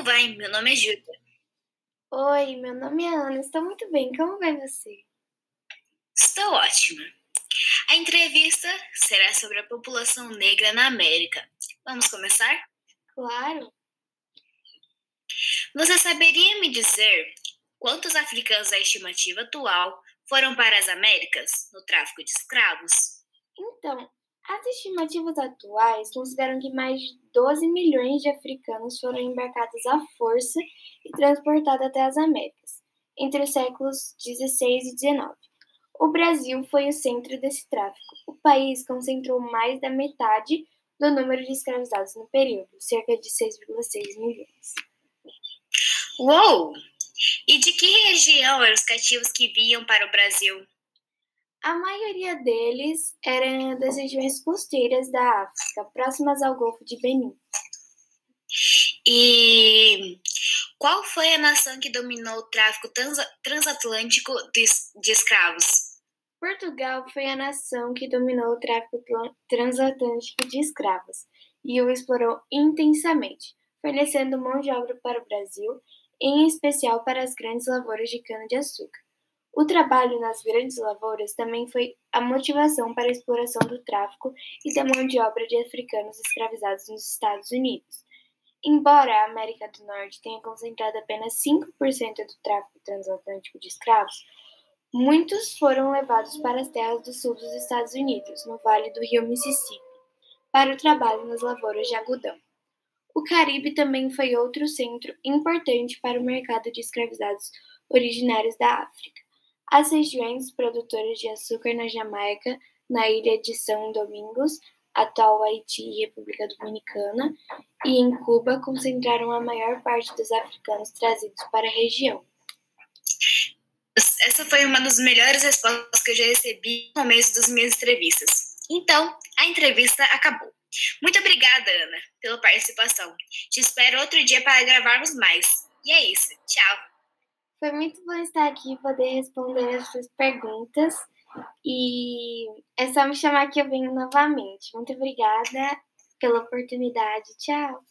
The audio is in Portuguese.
Como vai? Meu nome é Júlia. Oi, meu nome é Ana. Estou muito bem. Como vai você? Estou ótima. A entrevista será sobre a população negra na América. Vamos começar? Claro. Você saberia me dizer quantos africanos da estimativa atual foram para as Américas no tráfico de escravos? Então, as estimativas atuais consideram que mais de 12 milhões de africanos foram embarcados à força e transportados até as Américas, entre os séculos 16 e 19. O Brasil foi o centro desse tráfico. O país concentrou mais da metade do número de escravizados no período, cerca de 6,6 milhões. Uou! E de que região eram os cativos que vinham para o Brasil? A maioria deles era das regiões costeiras da África, próximas ao Golfo de Benin. E qual foi a nação que dominou o tráfico transatlântico de escravos? Portugal foi a nação que dominou o tráfico transatlântico de escravos e o explorou intensamente, fornecendo mão de obra para o Brasil, em especial para as grandes lavouras de cana-de-açúcar. O trabalho nas grandes lavouras também foi a motivação para a exploração do tráfico e da mão de obra de africanos escravizados nos Estados Unidos. Embora a América do Norte tenha concentrado apenas 5% do tráfico transatlântico de escravos, muitos foram levados para as terras do sul dos Estados Unidos, no vale do rio Mississippi, para o trabalho nas lavouras de algodão. O Caribe também foi outro centro importante para o mercado de escravizados originários da África. As regiões produtoras de açúcar na Jamaica, na ilha de São Domingos, atual Haiti e República Dominicana, e em Cuba concentraram a maior parte dos africanos trazidos para a região. Essa foi uma das melhores respostas que eu já recebi no começo das minhas entrevistas. Então, a entrevista acabou. Muito obrigada, Ana, pela participação. Te espero outro dia para gravarmos mais. E é isso. Tchau. Foi muito bom estar aqui e poder responder as suas perguntas. E é só me chamar que eu venho novamente. Muito obrigada pela oportunidade. Tchau.